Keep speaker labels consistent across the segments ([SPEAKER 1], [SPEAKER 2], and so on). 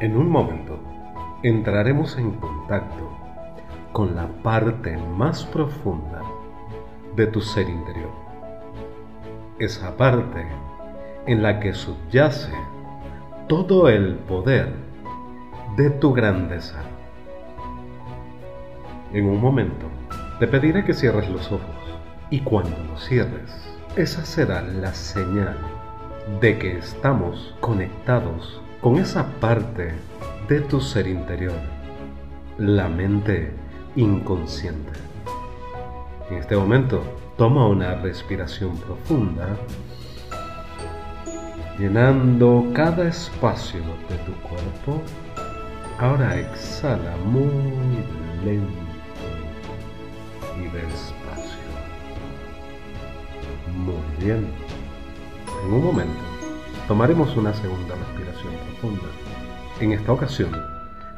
[SPEAKER 1] En un momento entraremos en contacto con la parte más profunda de tu ser interior. Esa parte en la que subyace todo el poder de tu grandeza. En un momento te pediré que cierres los ojos y cuando los cierres, esa será la señal de que estamos conectados con esa parte de tu ser interior, la mente inconsciente. En este momento, toma una respiración profunda, llenando cada espacio de tu cuerpo. Ahora exhala muy lento y despacio. Muy bien. En un momento, tomaremos una segunda respiración profunda. En esta ocasión,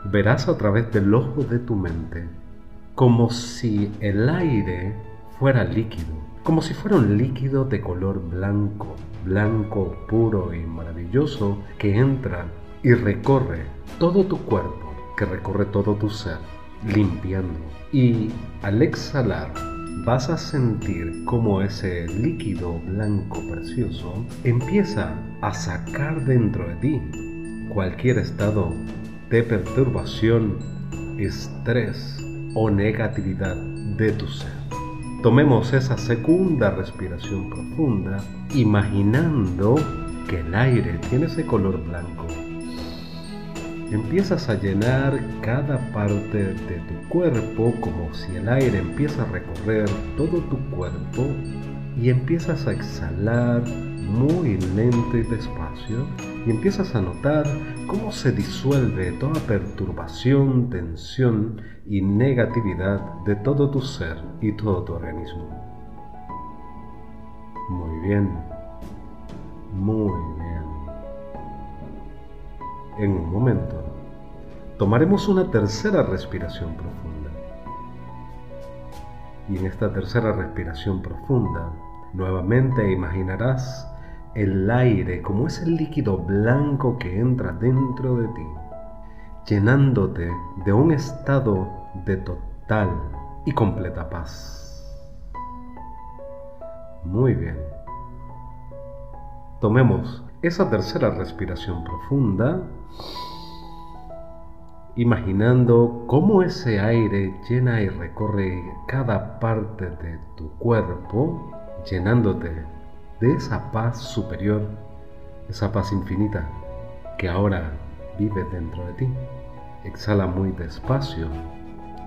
[SPEAKER 1] verás a través del ojo de tu mente como si el aire fuera líquido, como si fuera un líquido de color blanco, blanco puro y maravilloso que entra y recorre todo tu cuerpo, que recorre todo tu ser, limpiando. Y al exhalar vas a sentir como ese líquido blanco precioso empieza a sacar dentro de ti cualquier estado de perturbación, estrés, o negatividad de tu ser. Tomemos esa segunda respiración profunda, imaginando que el aire tiene ese color blanco. Empiezas a llenar cada parte de tu cuerpo como si el aire empieza a recorrer todo tu cuerpo y empiezas a exhalar muy lento y despacio y empiezas a notar cómo se disuelve toda perturbación, tensión y negatividad de todo tu ser y todo tu organismo. Muy bien, muy bien. En un momento, tomaremos una tercera respiración profunda. Y en esta tercera respiración profunda, nuevamente imaginarás el aire como ese líquido blanco que entra dentro de ti, llenándote de un estado de total y completa paz. Muy bien. Tomemos esa tercera respiración profunda, imaginando cómo ese aire llena y recorre cada parte de tu cuerpo, llenándote de esa paz superior, esa paz infinita que ahora vive dentro de ti. Exhala muy despacio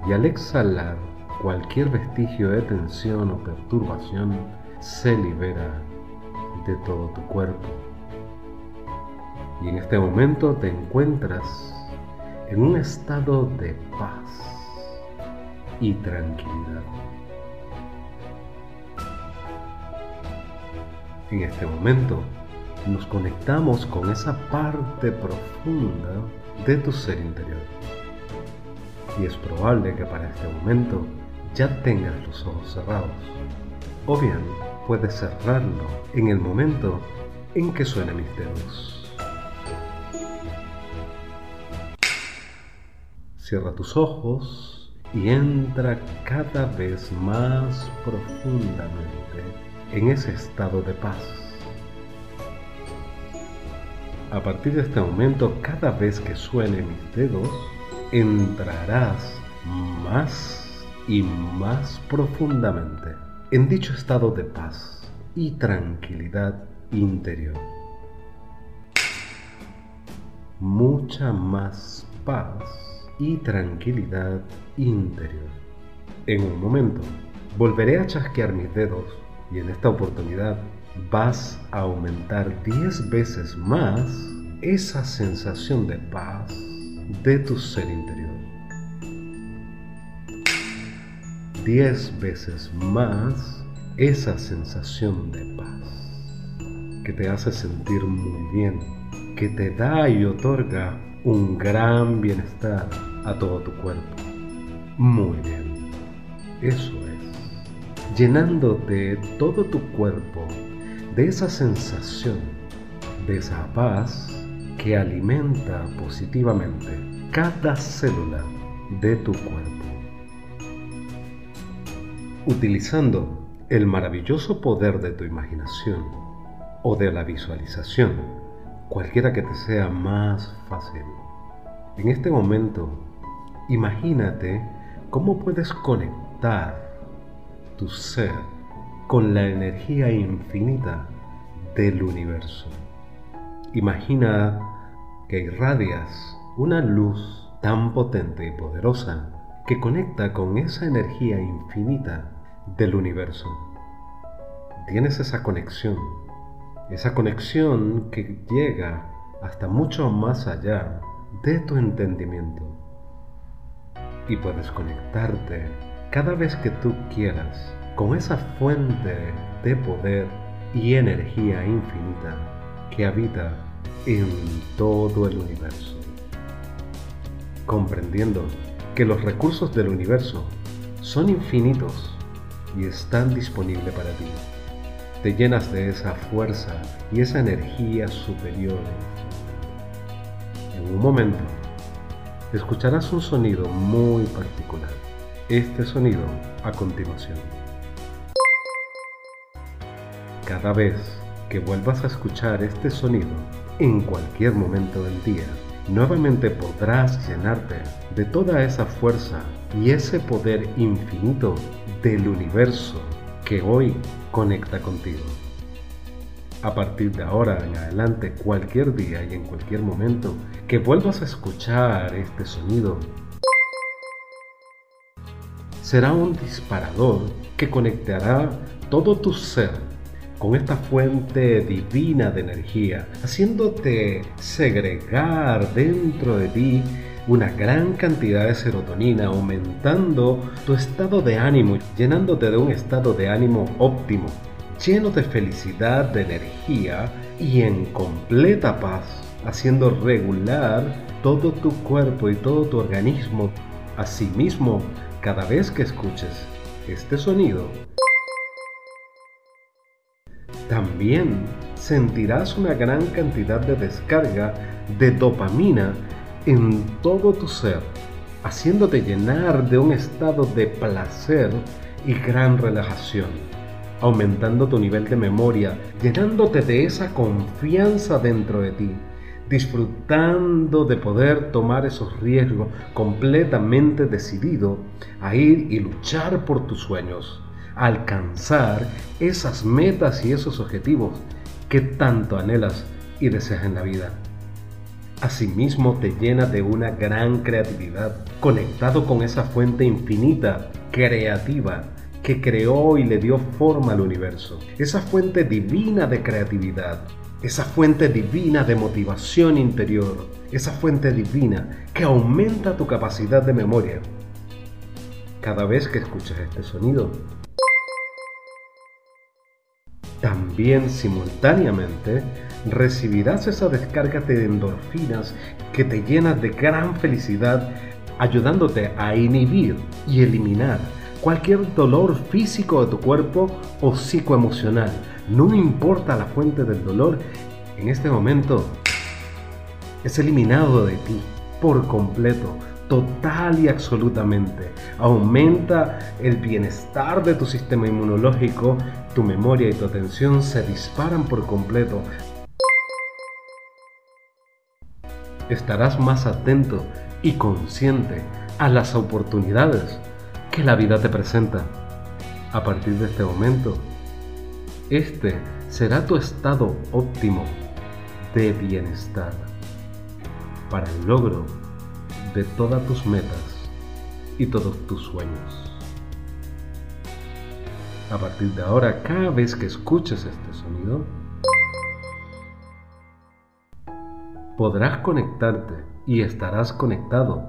[SPEAKER 1] y al exhalar cualquier vestigio de tensión o perturbación se libera de todo tu cuerpo. Y en este momento te encuentras en un estado de paz y tranquilidad. En este momento nos conectamos con esa parte profunda de tu ser interior. Y es probable que para este momento ya tengas los ojos cerrados. O bien puedes cerrarlo en el momento en que suenen mis dedos. Cierra tus ojos y entra cada vez más profundamente en ese estado de paz. A partir de este momento, cada vez que suene mis dedos, entrarás más y más profundamente en dicho estado de paz y tranquilidad interior. Mucha más paz y tranquilidad interior. En un momento, volveré a chasquear mis dedos y en esta oportunidad vas a aumentar 10 veces más esa sensación de paz de tu ser interior. 10 veces más esa sensación de paz que te hace sentir muy bien, que te da y otorga un gran bienestar a todo tu cuerpo. Muy bien, eso llenándote todo tu cuerpo de esa sensación, de esa paz que alimenta positivamente cada célula de tu cuerpo. Utilizando el maravilloso poder de tu imaginación o de la visualización, cualquiera que te sea más fácil. En este momento, imagínate cómo puedes conectar tu ser con la energía infinita del universo. Imagina que irradias una luz tan potente y poderosa que conecta con esa energía infinita del universo. Tienes esa conexión, esa conexión que llega hasta mucho más allá de tu entendimiento. Y puedes conectarte cada vez que tú quieras con esa fuente de poder y energía infinita que habita en todo el universo. Comprendiendo que los recursos del universo son infinitos y están disponibles para ti. Te llenas de esa fuerza y esa energía superior. En un momento, escucharás un sonido muy particular. Este sonido a continuación. Cada vez que vuelvas a escuchar este sonido, en cualquier momento del día, nuevamente podrás llenarte de toda esa fuerza y ese poder infinito del universo que hoy conecta contigo. A partir de ahora en adelante, cualquier día y en cualquier momento que vuelvas a escuchar este sonido, será un disparador que conectará todo tu ser con esta fuente divina de energía, haciéndote segregar dentro de ti una gran cantidad de serotonina, aumentando tu estado de ánimo, llenándote de un estado de ánimo óptimo, lleno de felicidad, de energía y en completa paz, haciendo regular todo tu cuerpo y todo tu organismo. Asimismo, cada vez que escuches este sonido, también sentirás una gran cantidad de descarga de dopamina en todo tu ser, haciéndote llenar de un estado de placer y gran relajación, aumentando tu nivel de memoria, llenándote de esa confianza dentro de ti, disfrutando de poder tomar esos riesgos completamente decidido a ir y luchar por tus sueños alcanzar esas metas y esos objetivos que tanto anhelas y deseas en la vida. Asimismo te llena de una gran creatividad, conectado con esa fuente infinita, creativa, que creó y le dio forma al universo. Esa fuente divina de creatividad, esa fuente divina de motivación interior, esa fuente divina que aumenta tu capacidad de memoria. Cada vez que escuchas este sonido, también simultáneamente recibirás esa descarga de endorfinas que te llena de gran felicidad, ayudándote a inhibir y eliminar cualquier dolor físico de tu cuerpo o psicoemocional. No importa la fuente del dolor, en este momento es eliminado de ti por completo total y absolutamente. Aumenta el bienestar de tu sistema inmunológico, tu memoria y tu atención se disparan por completo. Estarás más atento y consciente a las oportunidades que la vida te presenta. A partir de este momento, este será tu estado óptimo de bienestar para el logro de todas tus metas y todos tus sueños. A partir de ahora, cada vez que escuches este sonido, podrás conectarte y estarás conectado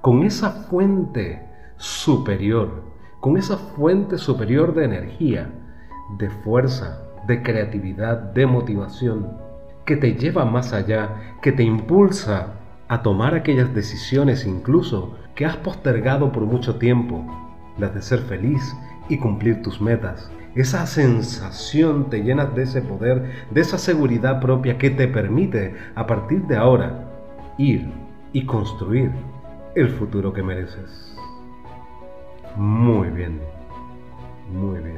[SPEAKER 1] con esa fuente superior, con esa fuente superior de energía, de fuerza, de creatividad, de motivación, que te lleva más allá, que te impulsa a tomar aquellas decisiones incluso que has postergado por mucho tiempo, las de ser feliz y cumplir tus metas. Esa sensación te llena de ese poder, de esa seguridad propia que te permite a partir de ahora ir y construir el futuro que mereces. Muy bien, muy bien.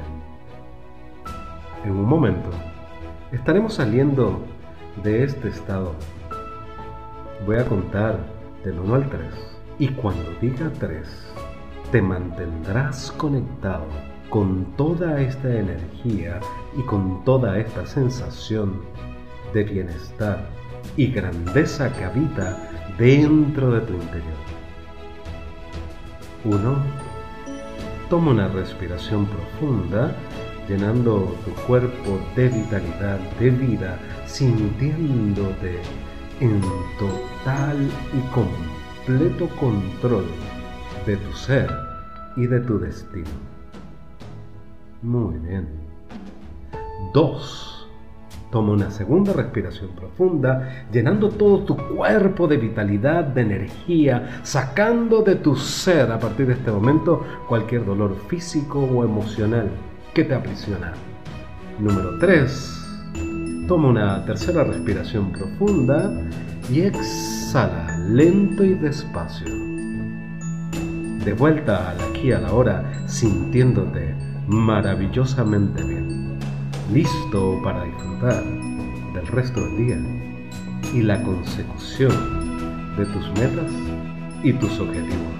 [SPEAKER 1] En un momento estaremos saliendo de este estado. Voy a contar del 1 al 3 y cuando diga 3 te mantendrás conectado con toda esta energía y con toda esta sensación de bienestar y grandeza que habita dentro de tu interior. 1. Toma una respiración profunda, llenando tu cuerpo de vitalidad, de vida, sintiéndote en total y completo control de tu ser y de tu destino. Muy bien. Dos. Toma una segunda respiración profunda, llenando todo tu cuerpo de vitalidad, de energía, sacando de tu ser a partir de este momento cualquier dolor físico o emocional que te aprisiona. Número 3. Toma una tercera respiración profunda y exhala lento y despacio. De vuelta al aquí a la hora, sintiéndote maravillosamente bien, listo para disfrutar del resto del día y la consecución de tus metas y tus objetivos.